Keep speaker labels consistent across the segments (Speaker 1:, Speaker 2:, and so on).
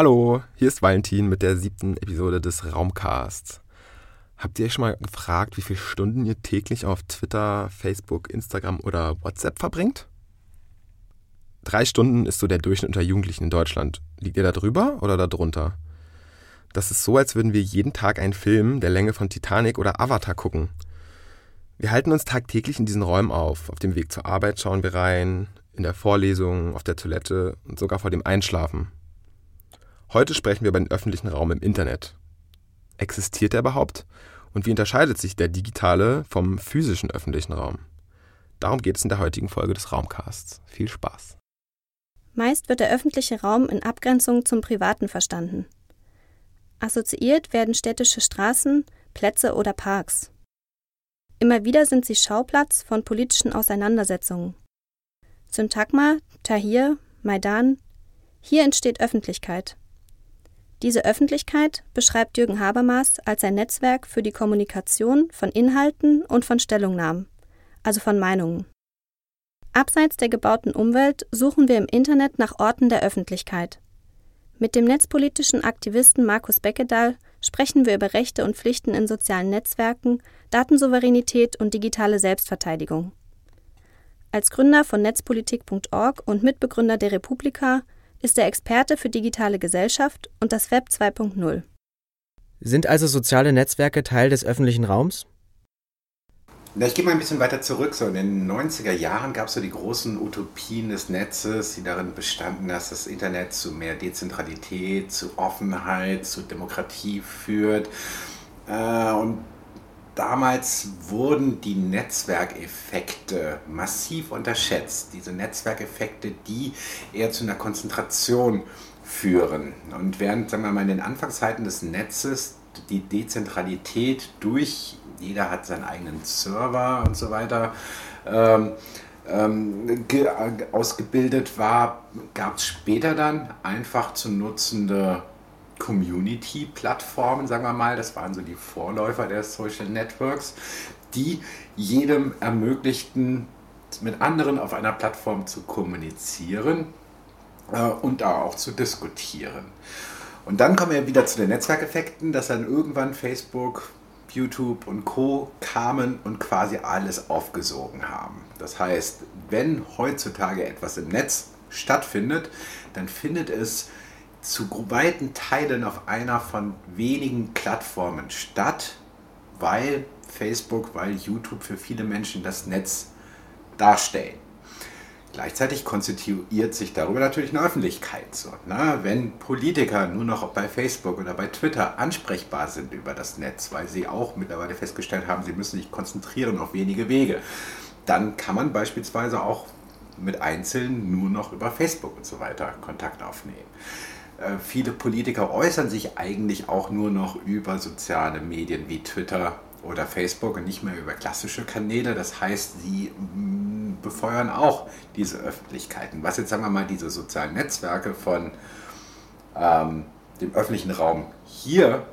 Speaker 1: Hallo, hier ist Valentin mit der siebten Episode des Raumcasts. Habt ihr euch schon mal gefragt, wie viele Stunden ihr täglich auf Twitter, Facebook, Instagram oder WhatsApp verbringt? Drei Stunden ist so der Durchschnitt unter Jugendlichen in Deutschland. Liegt ihr da drüber oder da drunter? Das ist so, als würden wir jeden Tag einen Film der Länge von Titanic oder Avatar gucken. Wir halten uns tagtäglich in diesen Räumen auf. Auf dem Weg zur Arbeit schauen wir rein, in der Vorlesung, auf der Toilette und sogar vor dem Einschlafen. Heute sprechen wir über den öffentlichen Raum im Internet. Existiert er überhaupt? Und wie unterscheidet sich der digitale vom physischen öffentlichen Raum? Darum geht es in der heutigen Folge des Raumcasts. Viel Spaß.
Speaker 2: Meist wird der öffentliche Raum in Abgrenzung zum Privaten verstanden. Assoziiert werden städtische Straßen, Plätze oder Parks. Immer wieder sind sie Schauplatz von politischen Auseinandersetzungen. Syntagma, Tahir, Maidan, hier entsteht Öffentlichkeit. Diese Öffentlichkeit beschreibt Jürgen Habermas als ein Netzwerk für die Kommunikation von Inhalten und von Stellungnahmen, also von Meinungen. Abseits der gebauten Umwelt suchen wir im Internet nach Orten der Öffentlichkeit. Mit dem netzpolitischen Aktivisten Markus Beckedahl sprechen wir über Rechte und Pflichten in sozialen Netzwerken, Datensouveränität und digitale Selbstverteidigung. Als Gründer von netzpolitik.org und Mitbegründer der Republika ist er Experte für digitale Gesellschaft und das Web 2.0.
Speaker 3: Sind also soziale Netzwerke Teil des öffentlichen Raums?
Speaker 4: Na, ich gehe mal ein bisschen weiter zurück. So in den 90er Jahren gab es so die großen Utopien des Netzes, die darin bestanden, dass das Internet zu mehr Dezentralität, zu Offenheit, zu Demokratie führt. Äh, und damals wurden die Netzwerkeffekte massiv unterschätzt. Diese Netzwerkeffekte, die eher zu einer Konzentration führen. Und während, sagen wir mal, in den Anfangszeiten des Netzes die Dezentralität durch, jeder hat seinen eigenen Server und so weiter, ähm, ähm, ausgebildet war, gab es später dann einfach zu nutzende Community-Plattformen, sagen wir mal, das waren so die Vorläufer der Social Networks, die jedem ermöglichten, mit anderen auf einer Plattform zu kommunizieren äh, und da auch zu diskutieren. Und dann kommen wir wieder zu den Netzwerkeffekten, dass dann irgendwann Facebook, YouTube und Co kamen und quasi alles aufgesogen haben. Das heißt, wenn heutzutage etwas im Netz stattfindet, dann findet es zu weiten Teilen auf einer von wenigen Plattformen statt, weil Facebook, weil YouTube für viele Menschen das Netz darstellen. Gleichzeitig konstituiert sich darüber natürlich eine Öffentlichkeit. So, ne? wenn Politiker nur noch bei Facebook oder bei Twitter ansprechbar sind über das Netz, weil sie auch mittlerweile festgestellt haben, sie müssen sich konzentrieren auf wenige Wege, dann kann man beispielsweise auch mit Einzelnen nur noch über Facebook und so weiter Kontakt aufnehmen. Äh, viele Politiker äußern sich eigentlich auch nur noch über soziale Medien wie Twitter oder Facebook und nicht mehr über klassische Kanäle. Das heißt, sie mm, befeuern auch diese Öffentlichkeiten. Was jetzt sagen wir mal diese sozialen Netzwerke von ähm, dem öffentlichen Raum hier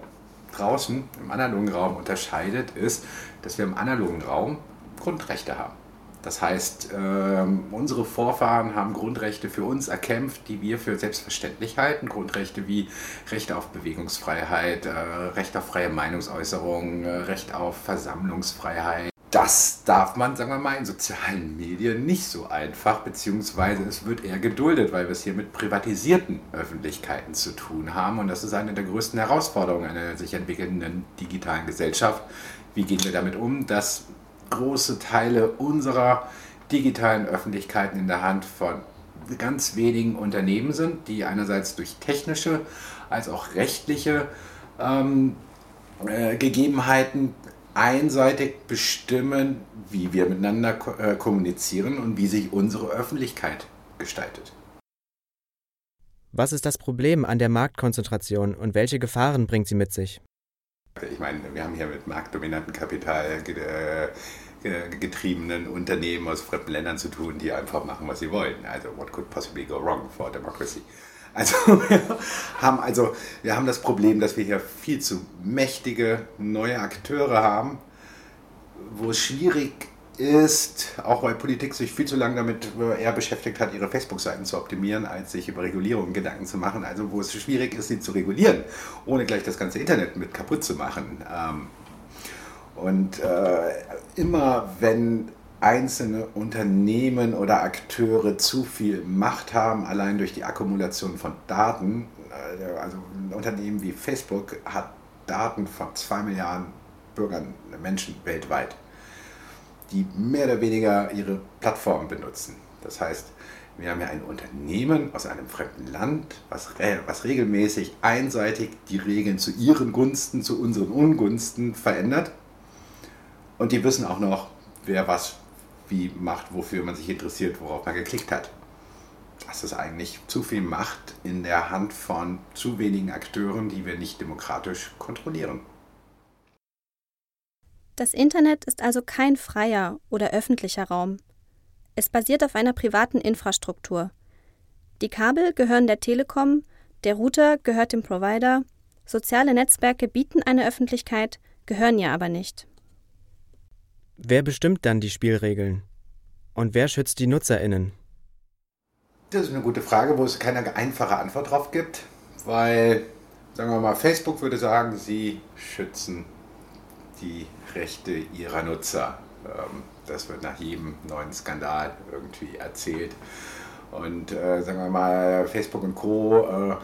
Speaker 4: draußen im analogen Raum unterscheidet, ist, dass wir im analogen Raum Grundrechte haben. Das heißt, ähm, unsere Vorfahren haben Grundrechte für uns erkämpft, die wir für selbstverständlich halten. Grundrechte wie Recht auf Bewegungsfreiheit, äh, Recht auf freie Meinungsäußerung, äh, Recht auf Versammlungsfreiheit. Das darf man, sagen wir mal, in sozialen Medien nicht so einfach, beziehungsweise es wird eher geduldet, weil wir es hier mit privatisierten Öffentlichkeiten zu tun haben. Und das ist eine der größten Herausforderungen einer sich entwickelnden digitalen Gesellschaft. Wie gehen wir damit um, dass große Teile unserer digitalen Öffentlichkeiten in der Hand von ganz wenigen Unternehmen sind, die einerseits durch technische als auch rechtliche ähm, äh, Gegebenheiten einseitig bestimmen, wie wir miteinander ko äh, kommunizieren und wie sich unsere Öffentlichkeit gestaltet.
Speaker 3: Was ist das Problem an der Marktkonzentration und welche Gefahren bringt sie mit sich?
Speaker 4: Ich meine, wir haben hier mit marktdominanten Kapital getriebenen Unternehmen aus fremden Ländern zu tun, die einfach machen, was sie wollen. Also, what could possibly go wrong for democracy? Also wir haben, also, wir haben das Problem, dass wir hier viel zu mächtige neue Akteure haben, wo es schwierig ist, auch weil Politik sich viel zu lange damit äh, eher beschäftigt hat, ihre Facebook-Seiten zu optimieren, als sich über Regulierungen Gedanken zu machen. Also wo es schwierig ist, sie zu regulieren, ohne gleich das ganze Internet mit kaputt zu machen. Ähm, und äh, immer wenn einzelne Unternehmen oder Akteure zu viel Macht haben, allein durch die Akkumulation von Daten, äh, also ein Unternehmen wie Facebook hat Daten von zwei Milliarden Bürgern, Menschen weltweit die mehr oder weniger ihre Plattform benutzen. Das heißt, wir haben ja ein Unternehmen aus einem fremden Land, was, was regelmäßig einseitig die Regeln zu ihren Gunsten, zu unseren Ungunsten verändert. Und die wissen auch noch, wer was wie macht, wofür man sich interessiert, worauf man geklickt hat. Das ist eigentlich zu viel Macht in der Hand von zu wenigen Akteuren, die wir nicht demokratisch kontrollieren.
Speaker 2: Das Internet ist also kein freier oder öffentlicher Raum. Es basiert auf einer privaten Infrastruktur. Die Kabel gehören der Telekom, der Router gehört dem Provider, soziale Netzwerke bieten eine Öffentlichkeit, gehören ja aber nicht.
Speaker 3: Wer bestimmt dann die Spielregeln? Und wer schützt die Nutzerinnen?
Speaker 4: Das ist eine gute Frage, wo es keine einfache Antwort drauf gibt, weil, sagen wir mal, Facebook würde sagen, sie schützen die Rechte ihrer Nutzer. Ähm, das wird nach jedem neuen Skandal irgendwie erzählt. Und äh, sagen wir mal, Facebook und Co. Äh,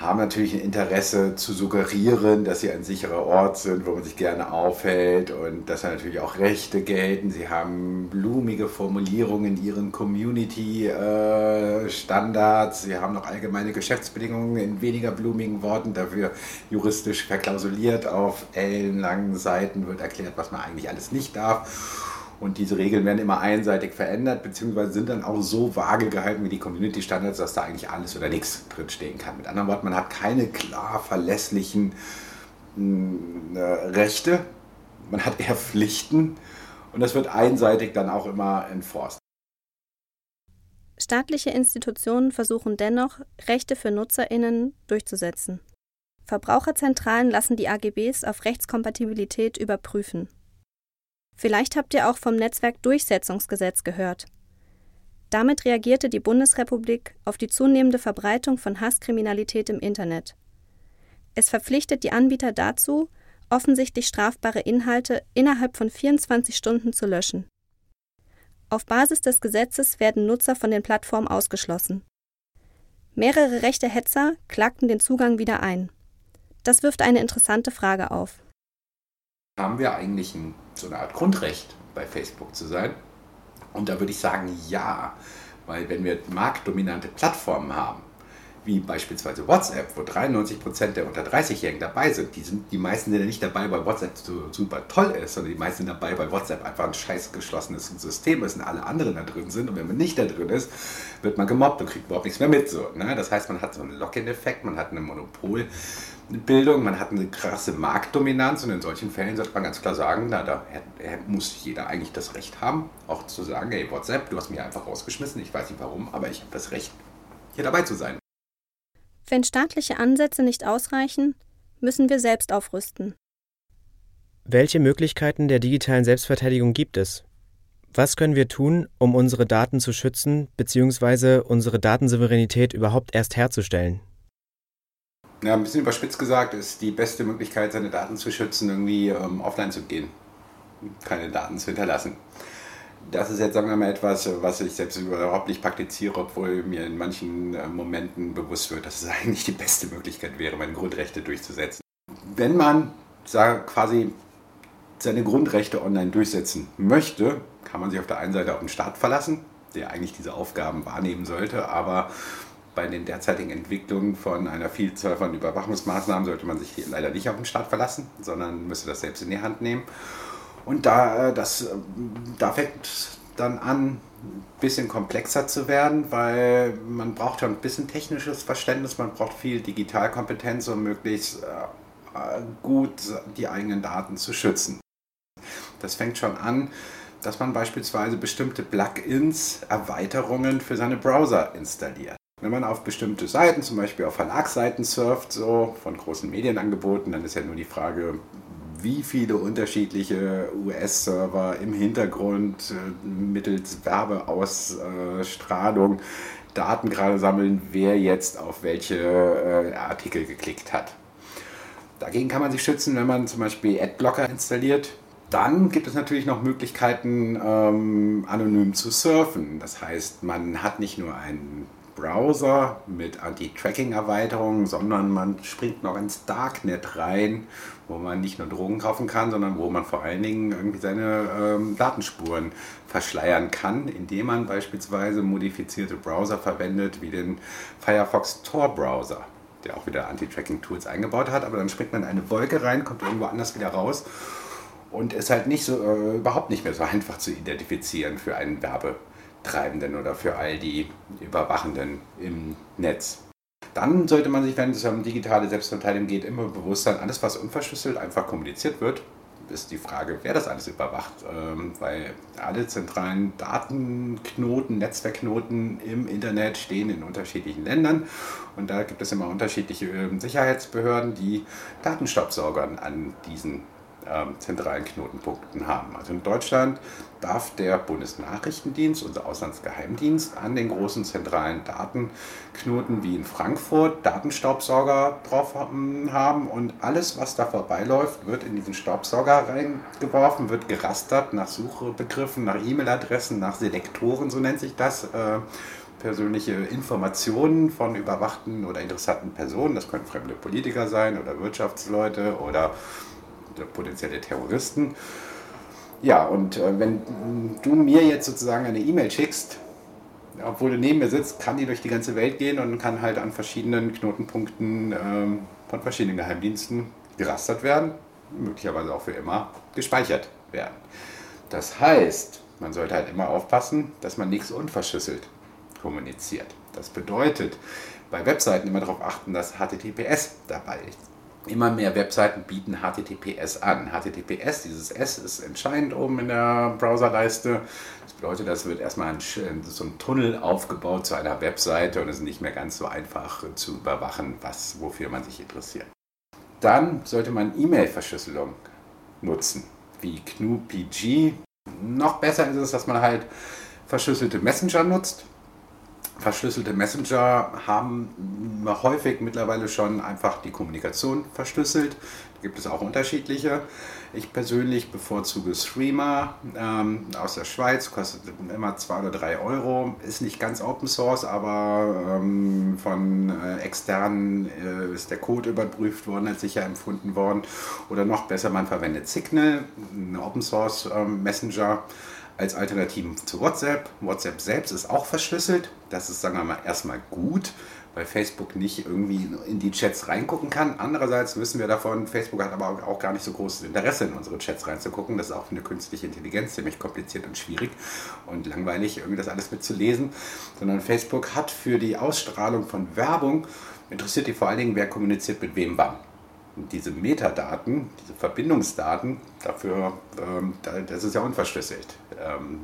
Speaker 4: haben natürlich ein Interesse zu suggerieren, dass sie ein sicherer Ort sind, wo man sich gerne aufhält und dass da natürlich auch Rechte gelten. Sie haben blumige Formulierungen in ihren Community-Standards. Sie haben noch allgemeine Geschäftsbedingungen in weniger blumigen Worten, dafür juristisch verklausuliert. Auf ellenlangen Seiten wird erklärt, was man eigentlich alles nicht darf. Und diese Regeln werden immer einseitig verändert, beziehungsweise sind dann auch so vage gehalten wie die Community Standards, dass da eigentlich alles oder nichts drinstehen kann. Mit anderen Worten, man hat keine klar verlässlichen äh, Rechte, man hat eher Pflichten und das wird einseitig dann auch immer enforced.
Speaker 2: Staatliche Institutionen versuchen dennoch, Rechte für NutzerInnen durchzusetzen. Verbraucherzentralen lassen die AGBs auf Rechtskompatibilität überprüfen. Vielleicht habt ihr auch vom Netzwerkdurchsetzungsgesetz gehört. Damit reagierte die Bundesrepublik auf die zunehmende Verbreitung von Hasskriminalität im Internet. Es verpflichtet die Anbieter dazu, offensichtlich strafbare Inhalte innerhalb von 24 Stunden zu löschen. Auf Basis des Gesetzes werden Nutzer von den Plattformen ausgeschlossen. Mehrere rechte Hetzer klagten den Zugang wieder ein. Das wirft eine interessante Frage auf.
Speaker 4: Haben wir eigentlich ein so eine Art Grundrecht, bei Facebook zu sein? Und da würde ich sagen, ja, weil wenn wir marktdominante Plattformen haben, wie beispielsweise WhatsApp, wo 93% der unter 30-Jährigen dabei sind. Die, sind, die meisten sind ja nicht dabei, weil WhatsApp so super toll ist, sondern die meisten sind dabei, weil WhatsApp einfach ein scheiß geschlossenes System ist und alle anderen da drin sind. Und wenn man nicht da drin ist, wird man gemobbt und kriegt überhaupt nichts mehr mit. So, ne? Das heißt, man hat so einen Lock-in-Effekt, man hat eine Monopolbildung, man hat eine krasse Marktdominanz und in solchen Fällen sollte man ganz klar sagen, na, da muss jeder eigentlich das Recht haben, auch zu sagen, hey WhatsApp, du hast mich einfach rausgeschmissen, ich weiß nicht warum, aber ich habe das Recht, hier dabei zu sein.
Speaker 2: Wenn staatliche Ansätze nicht ausreichen, müssen wir selbst aufrüsten.
Speaker 3: Welche Möglichkeiten der digitalen Selbstverteidigung gibt es? Was können wir tun, um unsere Daten zu schützen bzw. unsere Datensouveränität überhaupt erst herzustellen?
Speaker 4: Ja, ein bisschen überspitzt gesagt ist die beste Möglichkeit, seine Daten zu schützen, irgendwie ähm, offline zu gehen, keine Daten zu hinterlassen das ist jetzt, sagen wir mal, etwas, was ich selbst überhaupt nicht praktiziere, obwohl mir in manchen äh, Momenten bewusst wird, dass es eigentlich die beste Möglichkeit wäre, meine Grundrechte durchzusetzen. Wenn man sag, quasi seine Grundrechte online durchsetzen möchte, kann man sich auf der einen Seite auf den Staat verlassen, der eigentlich diese Aufgaben wahrnehmen sollte, aber bei den derzeitigen Entwicklungen von einer Vielzahl von Überwachungsmaßnahmen sollte man sich leider nicht auf den Staat verlassen, sondern müsste das selbst in die Hand nehmen. Und da, äh, das, äh, da fängt dann an, ein bisschen komplexer zu werden, weil man braucht ja ein bisschen technisches Verständnis, man braucht viel Digitalkompetenz, um möglichst äh, gut die eigenen Daten zu schützen. Das fängt schon an, dass man beispielsweise bestimmte Plugins, Erweiterungen für seine Browser installiert. Wenn man auf bestimmte Seiten, zum Beispiel auf Verlagsseiten surft, so von großen Medienangeboten, dann ist ja nur die Frage, wie viele unterschiedliche US-Server im Hintergrund äh, mittels Werbeausstrahlung Daten gerade sammeln, wer jetzt auf welche äh, Artikel geklickt hat. Dagegen kann man sich schützen, wenn man zum Beispiel Adblocker installiert. Dann gibt es natürlich noch Möglichkeiten, ähm, anonym zu surfen. Das heißt, man hat nicht nur einen Browser mit Anti-Tracking-Erweiterungen, sondern man springt noch ins Darknet rein, wo man nicht nur Drogen kaufen kann, sondern wo man vor allen Dingen irgendwie seine ähm, Datenspuren verschleiern kann, indem man beispielsweise modifizierte Browser verwendet, wie den Firefox Tor Browser, der auch wieder Anti-Tracking-Tools eingebaut hat. Aber dann springt man in eine Wolke rein, kommt irgendwo anders wieder raus und ist halt nicht so äh, überhaupt nicht mehr so einfach zu identifizieren für einen Werbe. Treibenden oder für all die Überwachenden im Netz. Dann sollte man sich, wenn es um digitale Selbstverteidigung geht, immer bewusst sein, alles, was unverschlüsselt einfach kommuniziert wird, ist die Frage, wer das alles überwacht. Ähm, weil alle zentralen Datenknoten, Netzwerkknoten im Internet stehen in unterschiedlichen Ländern. Und da gibt es immer unterschiedliche ähm, Sicherheitsbehörden, die Datenstaubsaugern an diesen ähm, zentralen Knotenpunkten haben. Also in Deutschland darf der Bundesnachrichtendienst, unser Auslandsgeheimdienst, an den großen zentralen Datenknoten wie in Frankfurt Datenstaubsauger drauf haben und alles, was da vorbeiläuft, wird in diesen Staubsauger reingeworfen, wird gerastert nach Suchbegriffen, nach E-Mail-Adressen, nach Selektoren, so nennt sich das. Äh, persönliche Informationen von überwachten oder interessanten Personen, das können fremde Politiker sein oder Wirtschaftsleute oder potenzielle Terroristen. Ja, und äh, wenn du mir jetzt sozusagen eine E-Mail schickst, obwohl du neben mir sitzt, kann die durch die ganze Welt gehen und kann halt an verschiedenen Knotenpunkten ähm, von verschiedenen Geheimdiensten gerastert werden, möglicherweise auch für immer gespeichert werden. Das heißt, man sollte halt immer aufpassen, dass man nichts unverschlüsselt kommuniziert. Das bedeutet, bei Webseiten immer darauf achten, dass HTTPS dabei ist immer mehr Webseiten bieten HTTPS an. HTTPS, dieses S ist entscheidend oben in der Browserleiste. Das bedeutet, das wird erstmal ein, so ein Tunnel aufgebaut zu einer Webseite und es ist nicht mehr ganz so einfach zu überwachen, was, wofür man sich interessiert. Dann sollte man E-Mail-Verschlüsselung nutzen, wie GNU-PG. Noch besser ist es, dass man halt verschlüsselte Messenger nutzt verschlüsselte Messenger haben häufig mittlerweile schon einfach die Kommunikation verschlüsselt. Da gibt es auch unterschiedliche. Ich persönlich bevorzuge Streamer ähm, aus der Schweiz, kostet immer 2 oder 3 Euro. Ist nicht ganz Open Source, aber ähm, von äh, externen äh, ist der Code überprüft worden, als sicher empfunden worden. Oder noch besser, man verwendet Signal, ein Open Source ähm, Messenger als Alternativen zu WhatsApp. WhatsApp selbst ist auch verschlüsselt. Das ist, sagen wir mal, erstmal gut, weil Facebook nicht irgendwie in die Chats reingucken kann. Andererseits wissen wir davon, Facebook hat aber auch gar nicht so großes Interesse, in unsere Chats reinzugucken. Das ist auch für eine künstliche Intelligenz ziemlich kompliziert und schwierig und langweilig, irgendwie das alles mitzulesen. Sondern Facebook hat für die Ausstrahlung von Werbung, interessiert die vor allen Dingen, wer kommuniziert mit wem wann diese Metadaten, diese Verbindungsdaten, dafür, ähm, das ist ja unverschlüsselt. Ähm,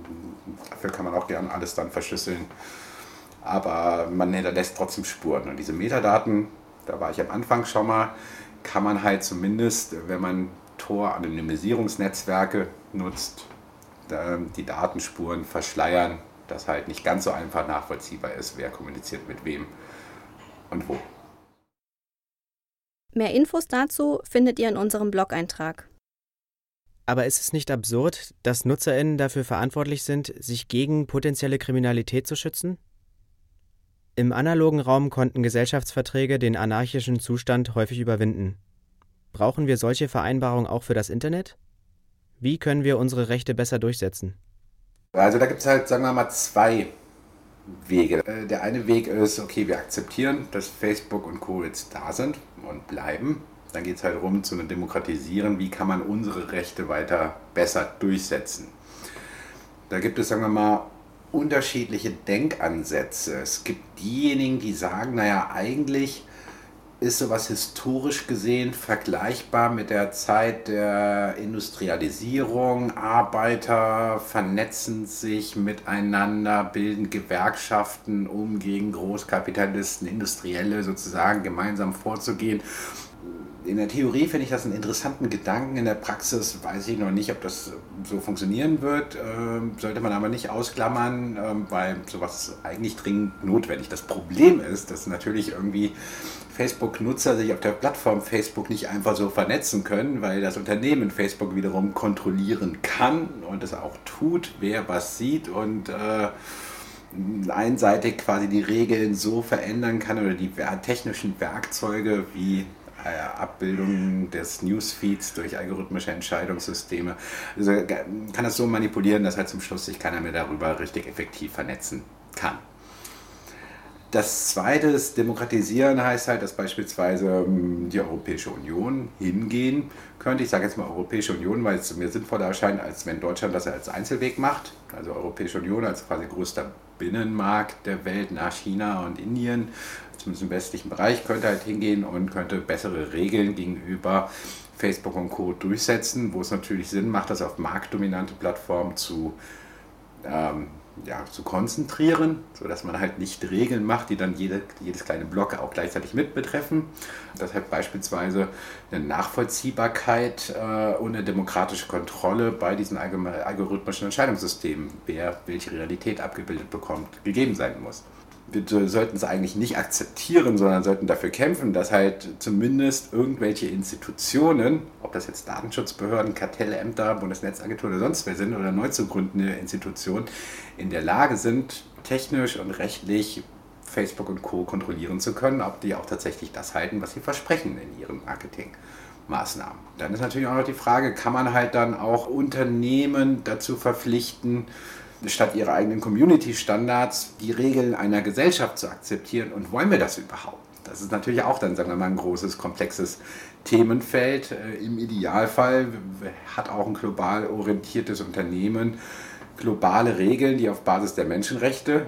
Speaker 4: dafür kann man auch gerne alles dann verschlüsseln, aber man hinterlässt trotzdem Spuren. Und diese Metadaten, da war ich am Anfang schon mal, kann man halt zumindest, wenn man Tor-Anonymisierungsnetzwerke nutzt, die Datenspuren verschleiern, dass halt nicht ganz so einfach nachvollziehbar ist, wer kommuniziert mit wem und wo.
Speaker 2: Mehr Infos dazu findet ihr in unserem Blog-Eintrag.
Speaker 3: Aber ist es nicht absurd, dass NutzerInnen dafür verantwortlich sind, sich gegen potenzielle Kriminalität zu schützen? Im analogen Raum konnten Gesellschaftsverträge den anarchischen Zustand häufig überwinden. Brauchen wir solche Vereinbarungen auch für das Internet? Wie können wir unsere Rechte besser durchsetzen?
Speaker 4: Also da gibt es halt, sagen wir mal, zwei Wege. Äh, der eine Weg ist, okay, wir akzeptieren, dass Facebook und Co. jetzt da sind und bleiben. Dann geht es halt darum, zu demokratisieren, wie kann man unsere Rechte weiter besser durchsetzen. Da gibt es, sagen wir mal, unterschiedliche Denkansätze. Es gibt diejenigen, die sagen, naja, eigentlich ist sowas historisch gesehen vergleichbar mit der Zeit der Industrialisierung. Arbeiter vernetzen sich miteinander, bilden Gewerkschaften, um gegen Großkapitalisten, Industrielle sozusagen gemeinsam vorzugehen. In der Theorie finde ich das einen interessanten Gedanken. In der Praxis weiß ich noch nicht, ob das so funktionieren wird. Ähm, sollte man aber nicht ausklammern, ähm, weil sowas ist eigentlich dringend notwendig. Das Problem ist, dass natürlich irgendwie Facebook-Nutzer sich auf der Plattform Facebook nicht einfach so vernetzen können, weil das Unternehmen Facebook wiederum kontrollieren kann und es auch tut, wer was sieht und äh, einseitig quasi die Regeln so verändern kann oder die technischen Werkzeuge wie äh, Abbildung des Newsfeeds durch algorithmische Entscheidungssysteme. Also kann das so manipulieren, dass halt zum Schluss sich keiner mehr darüber richtig effektiv vernetzen kann. Das zweite ist Demokratisieren heißt halt, dass beispielsweise ähm, die Europäische Union hingehen könnte. Ich sage jetzt mal Europäische Union, weil es mir sinnvoller erscheint, als wenn Deutschland das als Einzelweg macht. Also Europäische Union als quasi größter Binnenmarkt der Welt nach China und Indien zumindest im westlichen Bereich, könnte halt hingehen und könnte bessere Regeln gegenüber Facebook und Co. durchsetzen, wo es natürlich Sinn macht, das auf marktdominante Plattformen zu, ähm, ja, zu konzentrieren, sodass man halt nicht Regeln macht, die dann jede, jedes kleine Block auch gleichzeitig mit betreffen. Das hat beispielsweise eine Nachvollziehbarkeit äh, und eine demokratische Kontrolle bei diesen algorithmischen Entscheidungssystemen, wer welche Realität abgebildet bekommt, gegeben sein muss wir sollten es eigentlich nicht akzeptieren, sondern sollten dafür kämpfen, dass halt zumindest irgendwelche Institutionen, ob das jetzt Datenschutzbehörden, Kartellämter, Bundesnetzagentur oder sonst wer sind oder neu zu gründende Institutionen, in der Lage sind, technisch und rechtlich Facebook und Co. kontrollieren zu können, ob die auch tatsächlich das halten, was sie versprechen in ihren Marketingmaßnahmen. Dann ist natürlich auch noch die Frage, kann man halt dann auch Unternehmen dazu verpflichten, statt ihrer eigenen Community-Standards die Regeln einer Gesellschaft zu akzeptieren. Und wollen wir das überhaupt? Das ist natürlich auch dann, sagen wir mal, ein großes, komplexes Themenfeld. Äh, Im Idealfall hat auch ein global orientiertes Unternehmen globale Regeln, die auf Basis der Menschenrechte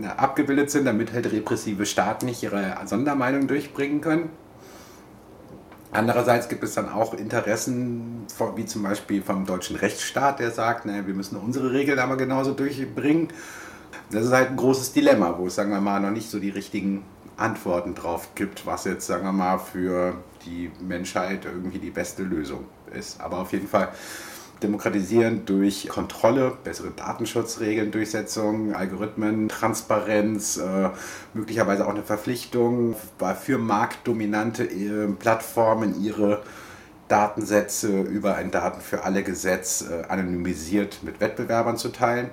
Speaker 4: äh, abgebildet sind, damit halt repressive Staaten nicht ihre Sondermeinung durchbringen können. Andererseits gibt es dann auch Interessen, wie zum Beispiel vom deutschen Rechtsstaat, der sagt, naja, wir müssen unsere Regeln aber genauso durchbringen. Das ist halt ein großes Dilemma, wo es, sagen wir mal, noch nicht so die richtigen Antworten drauf gibt, was jetzt, sagen wir mal, für die Menschheit irgendwie die beste Lösung ist. Aber auf jeden Fall demokratisieren durch Kontrolle, bessere Datenschutzregeln, Durchsetzung, Algorithmen, Transparenz, äh, möglicherweise auch eine Verpflichtung für marktdominante äh, Plattformen ihre Datensätze über ein Daten für alle Gesetz äh, anonymisiert mit Wettbewerbern zu teilen.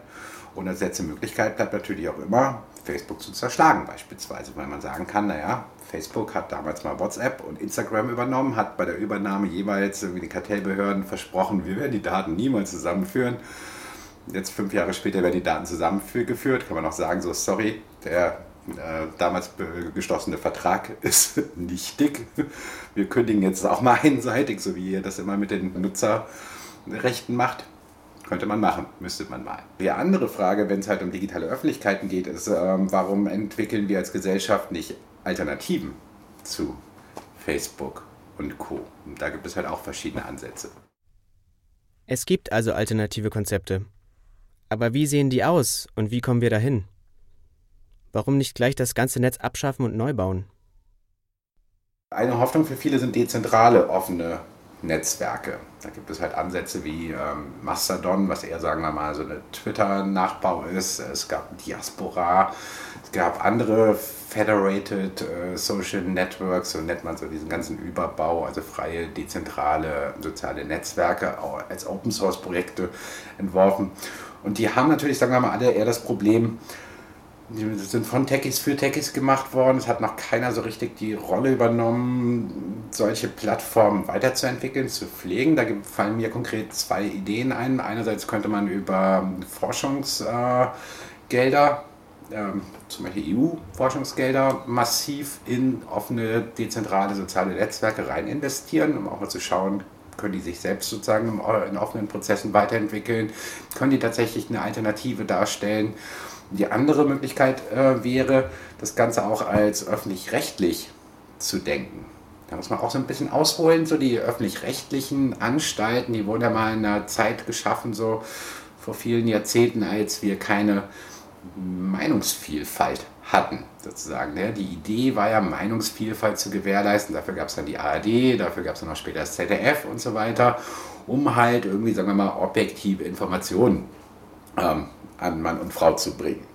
Speaker 4: Und als letzte Möglichkeit bleibt natürlich auch immer, Facebook zu zerschlagen beispielsweise, weil man sagen kann, naja, Facebook hat damals mal WhatsApp und Instagram übernommen, hat bei der Übernahme jeweils irgendwie den Kartellbehörden versprochen, wir werden die Daten niemals zusammenführen. Jetzt fünf Jahre später werden die Daten zusammengeführt, kann man auch sagen, so sorry, der äh, damals geschlossene Vertrag ist nichtig. Wir kündigen jetzt auch mal einseitig, so wie ihr das immer mit den Nutzerrechten macht. Könnte man machen, müsste man mal. Die andere Frage, wenn es halt um digitale Öffentlichkeiten geht, ist, ähm, warum entwickeln wir als Gesellschaft nicht Alternativen zu Facebook und Co. Und da gibt es halt auch verschiedene Ansätze.
Speaker 3: Es gibt also alternative Konzepte. Aber wie sehen die aus und wie kommen wir dahin? Warum nicht gleich das ganze Netz abschaffen und neu bauen?
Speaker 4: Eine Hoffnung für viele sind dezentrale, offene Netzwerke. Da gibt es halt Ansätze wie ähm, Mastodon, was eher, sagen wir mal, so eine Twitter-Nachbau ist. Es gab Diaspora, es gab andere Federated äh, Social Networks, so nennt man so diesen ganzen Überbau, also freie, dezentrale soziale Netzwerke als Open Source Projekte entworfen. Und die haben natürlich, sagen wir mal, alle eher das Problem, die sind von Techies für Techies gemacht worden. Es hat noch keiner so richtig die Rolle übernommen, solche Plattformen weiterzuentwickeln, zu pflegen. Da fallen mir konkret zwei Ideen ein. Einerseits könnte man über Forschungsgelder ähm, zum Beispiel EU-Forschungsgelder massiv in offene, dezentrale soziale Netzwerke rein investieren, um auch mal zu schauen, können die sich selbst sozusagen in offenen Prozessen weiterentwickeln, können die tatsächlich eine Alternative darstellen. Die andere Möglichkeit äh, wäre, das Ganze auch als öffentlich-rechtlich zu denken. Da muss man auch so ein bisschen ausholen, so die öffentlich-rechtlichen Anstalten, die wurden ja mal in einer Zeit geschaffen, so vor vielen Jahrzehnten, als wir keine Meinungsvielfalt hatten, sozusagen. Ne? Die Idee war ja, Meinungsvielfalt zu gewährleisten. Dafür gab es dann die ARD, dafür gab es dann auch später das ZDF und so weiter, um halt irgendwie, sagen wir mal, objektive Informationen ähm, an Mann und Frau zu bringen.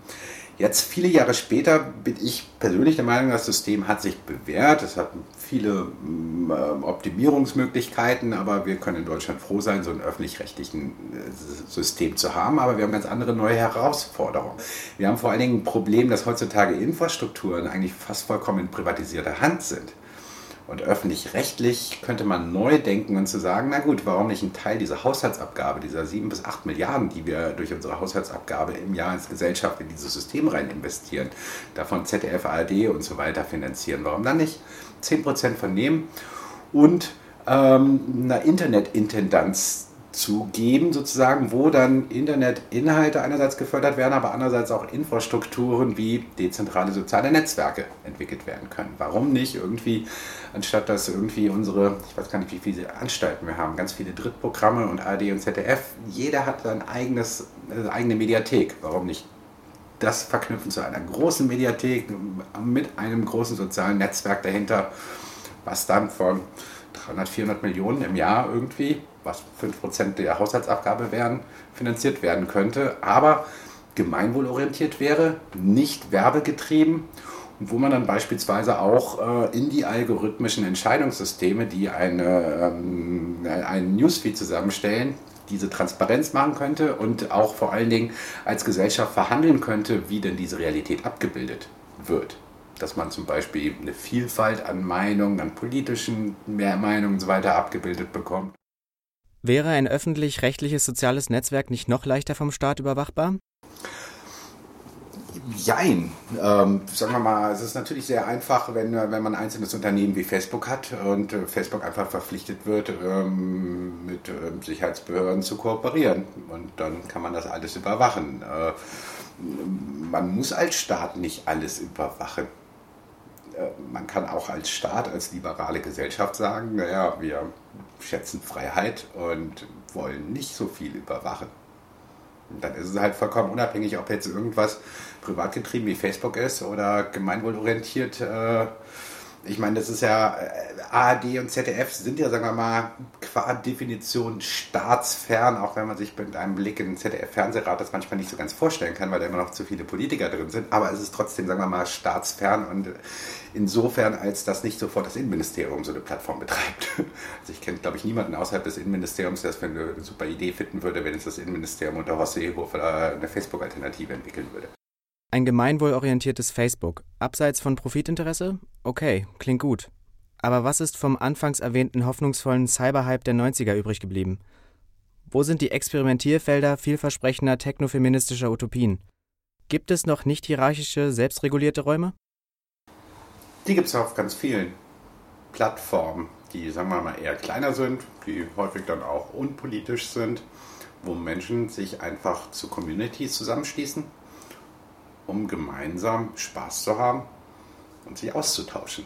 Speaker 4: Jetzt, viele Jahre später, bin ich persönlich der Meinung, das System hat sich bewährt. Es hat viele mm, äh, Optimierungsmöglichkeiten, aber wir können in Deutschland froh sein, so ein öffentlich-rechtlichen äh, System zu haben. Aber wir haben ganz andere neue Herausforderungen. Wir haben vor allen Dingen ein Problem, dass heutzutage Infrastrukturen eigentlich fast vollkommen in privatisierter Hand sind. Und öffentlich-rechtlich könnte man neu denken und zu sagen, na gut, warum nicht einen Teil dieser Haushaltsabgabe, dieser 7 bis 8 Milliarden, die wir durch unsere Haushaltsabgabe im Jahr als Gesellschaft in dieses System rein investieren, davon ZDF, ARD und so weiter finanzieren. Warum dann nicht 10 Prozent von nehmen und ähm, einer Internetintendanz zu geben, sozusagen, wo dann Internetinhalte einerseits gefördert werden, aber andererseits auch Infrastrukturen wie dezentrale soziale Netzwerke entwickelt werden können. Warum nicht irgendwie, anstatt dass irgendwie unsere, ich weiß gar nicht, wie viele Anstalten wir haben, ganz viele Drittprogramme und ARD und ZDF, jeder hat sein eigenes, eine eigene Mediathek. Warum nicht das verknüpfen zu einer großen Mediathek mit einem großen sozialen Netzwerk dahinter, was dann von 300, 400 Millionen im Jahr irgendwie was 5% der Haushaltsabgabe wären, finanziert werden könnte, aber gemeinwohlorientiert wäre, nicht werbegetrieben und wo man dann beispielsweise auch äh, in die algorithmischen Entscheidungssysteme, die eine, ähm, einen Newsfeed zusammenstellen, diese Transparenz machen könnte und auch vor allen Dingen als Gesellschaft verhandeln könnte, wie denn diese Realität abgebildet wird. Dass man zum Beispiel eine Vielfalt an Meinungen, an politischen Meinungen und so weiter abgebildet bekommt.
Speaker 3: Wäre ein öffentlich-rechtliches soziales Netzwerk nicht noch leichter vom Staat überwachbar?
Speaker 4: Jein. Ähm, sagen wir mal, es ist natürlich sehr einfach, wenn, wenn man ein einzelnes Unternehmen wie Facebook hat und äh, Facebook einfach verpflichtet wird, ähm, mit äh, Sicherheitsbehörden zu kooperieren. Und dann kann man das alles überwachen. Äh, man muss als Staat nicht alles überwachen. Äh, man kann auch als Staat, als liberale Gesellschaft sagen, naja, wir schätzen Freiheit und wollen nicht so viel überwachen. Und dann ist es halt vollkommen unabhängig, ob jetzt irgendwas privatgetrieben wie Facebook ist oder gemeinwohlorientiert äh, ich meine, das ist ja, äh, ARD und ZDF sind ja, sagen wir mal, qua Definition staatsfern, auch wenn man sich mit einem Blick in den ZDF-Fernsehrat das manchmal nicht so ganz vorstellen kann, weil da immer noch zu viele Politiker drin sind. Aber es ist trotzdem, sagen wir mal, staatsfern und insofern, als dass nicht sofort das Innenministerium so eine Plattform betreibt. Also ich kenne, glaube ich, niemanden außerhalb des Innenministeriums, der es für eine super Idee finden würde, wenn es das Innenministerium unter Horst Seehofer eine Facebook-Alternative entwickeln würde.
Speaker 3: Ein gemeinwohlorientiertes Facebook, abseits von Profitinteresse? Okay, klingt gut. Aber was ist vom anfangs erwähnten hoffnungsvollen Cyberhype der 90er übrig geblieben? Wo sind die Experimentierfelder vielversprechender technofeministischer Utopien? Gibt es noch nicht hierarchische, selbstregulierte Räume?
Speaker 4: Die gibt es auf ganz vielen Plattformen, die, sagen wir mal, eher kleiner sind, die häufig dann auch unpolitisch sind, wo Menschen sich einfach zu Communities zusammenschließen um gemeinsam Spaß zu haben und sich auszutauschen.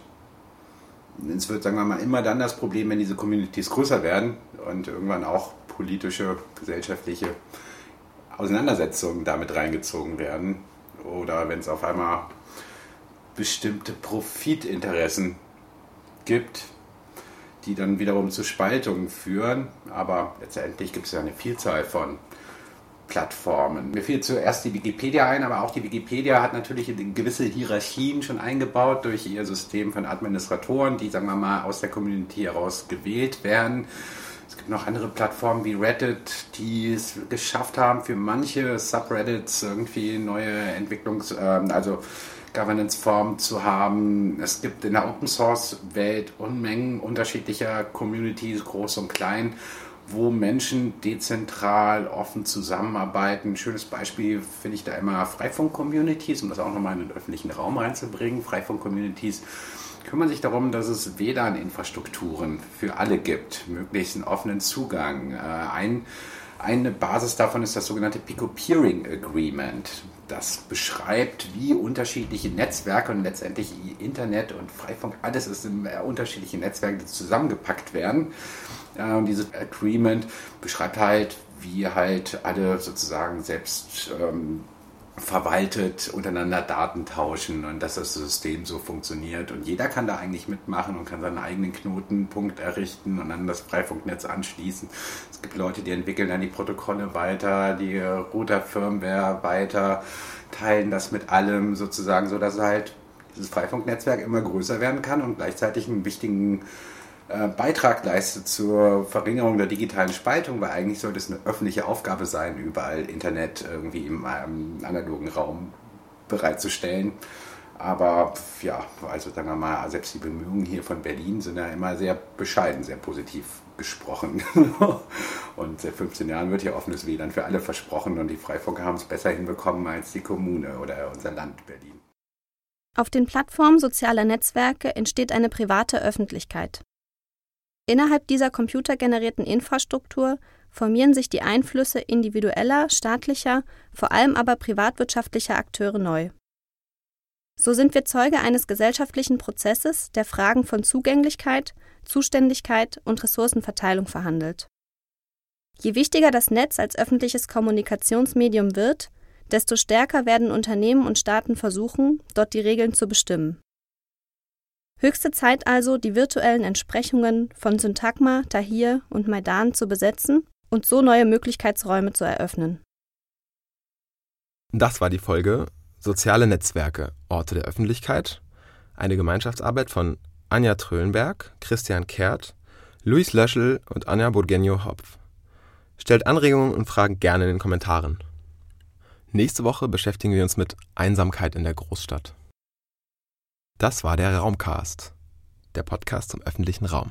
Speaker 4: Es wird, sagen wir mal, immer dann das Problem, wenn diese Communities größer werden und irgendwann auch politische, gesellschaftliche Auseinandersetzungen damit reingezogen werden oder wenn es auf einmal bestimmte Profitinteressen gibt, die dann wiederum zu Spaltungen führen. Aber letztendlich gibt es ja eine Vielzahl von Plattformen. Mir fiel zuerst die Wikipedia ein, aber auch die Wikipedia hat natürlich gewisse Hierarchien schon eingebaut durch ihr System von Administratoren, die, sagen wir mal, aus der Community heraus gewählt werden. Es gibt noch andere Plattformen wie Reddit, die es geschafft haben, für manche Subreddits irgendwie neue Entwicklungs-, ähm, also Governance-Formen zu haben. Es gibt in der Open Source Welt Unmengen unterschiedlicher Communities, groß und klein wo Menschen dezentral offen zusammenarbeiten. Ein schönes Beispiel finde ich da immer Freifunk-Communities, um das auch nochmal in den öffentlichen Raum reinzubringen. Freifunk-Communities kümmern sich darum, dass es WLAN-Infrastrukturen für alle gibt, möglichst einen offenen Zugang. Äh, ein, eine Basis davon ist das sogenannte Pico-Peering Agreement. Das beschreibt, wie unterschiedliche Netzwerke und letztendlich Internet und Freifunk, alles ist in äh, unterschiedliche Netzwerke, die zusammengepackt werden und dieses Agreement beschreibt halt, wie halt alle sozusagen selbst ähm, verwaltet, untereinander Daten tauschen und dass das System so funktioniert. Und jeder kann da eigentlich mitmachen und kann seinen eigenen Knotenpunkt errichten und an das Freifunknetz anschließen. Es gibt Leute, die entwickeln dann die Protokolle weiter, die Router-Firmware weiter, teilen das mit allem sozusagen, sodass halt dieses Freifunknetzwerk immer größer werden kann und gleichzeitig einen wichtigen äh, Beitrag leistet zur Verringerung der digitalen Spaltung, weil eigentlich sollte es eine öffentliche Aufgabe sein, überall Internet irgendwie im, im analogen Raum bereitzustellen. Aber ja, also sagen wir mal, selbst die Bemühungen hier von Berlin sind ja immer sehr bescheiden, sehr positiv gesprochen. und seit 15 Jahren wird hier offenes WLAN für alle versprochen und die Freifunker haben es besser hinbekommen als die Kommune oder unser Land Berlin.
Speaker 2: Auf den Plattformen sozialer Netzwerke entsteht eine private Öffentlichkeit. Innerhalb dieser computergenerierten Infrastruktur formieren sich die Einflüsse individueller, staatlicher, vor allem aber privatwirtschaftlicher Akteure neu. So sind wir Zeuge eines gesellschaftlichen Prozesses, der Fragen von Zugänglichkeit, Zuständigkeit und Ressourcenverteilung verhandelt. Je wichtiger das Netz als öffentliches Kommunikationsmedium wird, desto stärker werden Unternehmen und Staaten versuchen, dort die Regeln zu bestimmen. Höchste Zeit also, die virtuellen Entsprechungen von Syntagma, Tahir und Maidan zu besetzen und so neue Möglichkeitsräume zu eröffnen.
Speaker 1: Das war die Folge Soziale Netzwerke, Orte der Öffentlichkeit, eine Gemeinschaftsarbeit von Anja Trölenberg, Christian Kehrt, Luis Löschel und Anja Burgenio-Hopf. Stellt Anregungen und Fragen gerne in den Kommentaren. Nächste Woche beschäftigen wir uns mit Einsamkeit in der Großstadt. Das war der Raumcast, der Podcast zum öffentlichen Raum.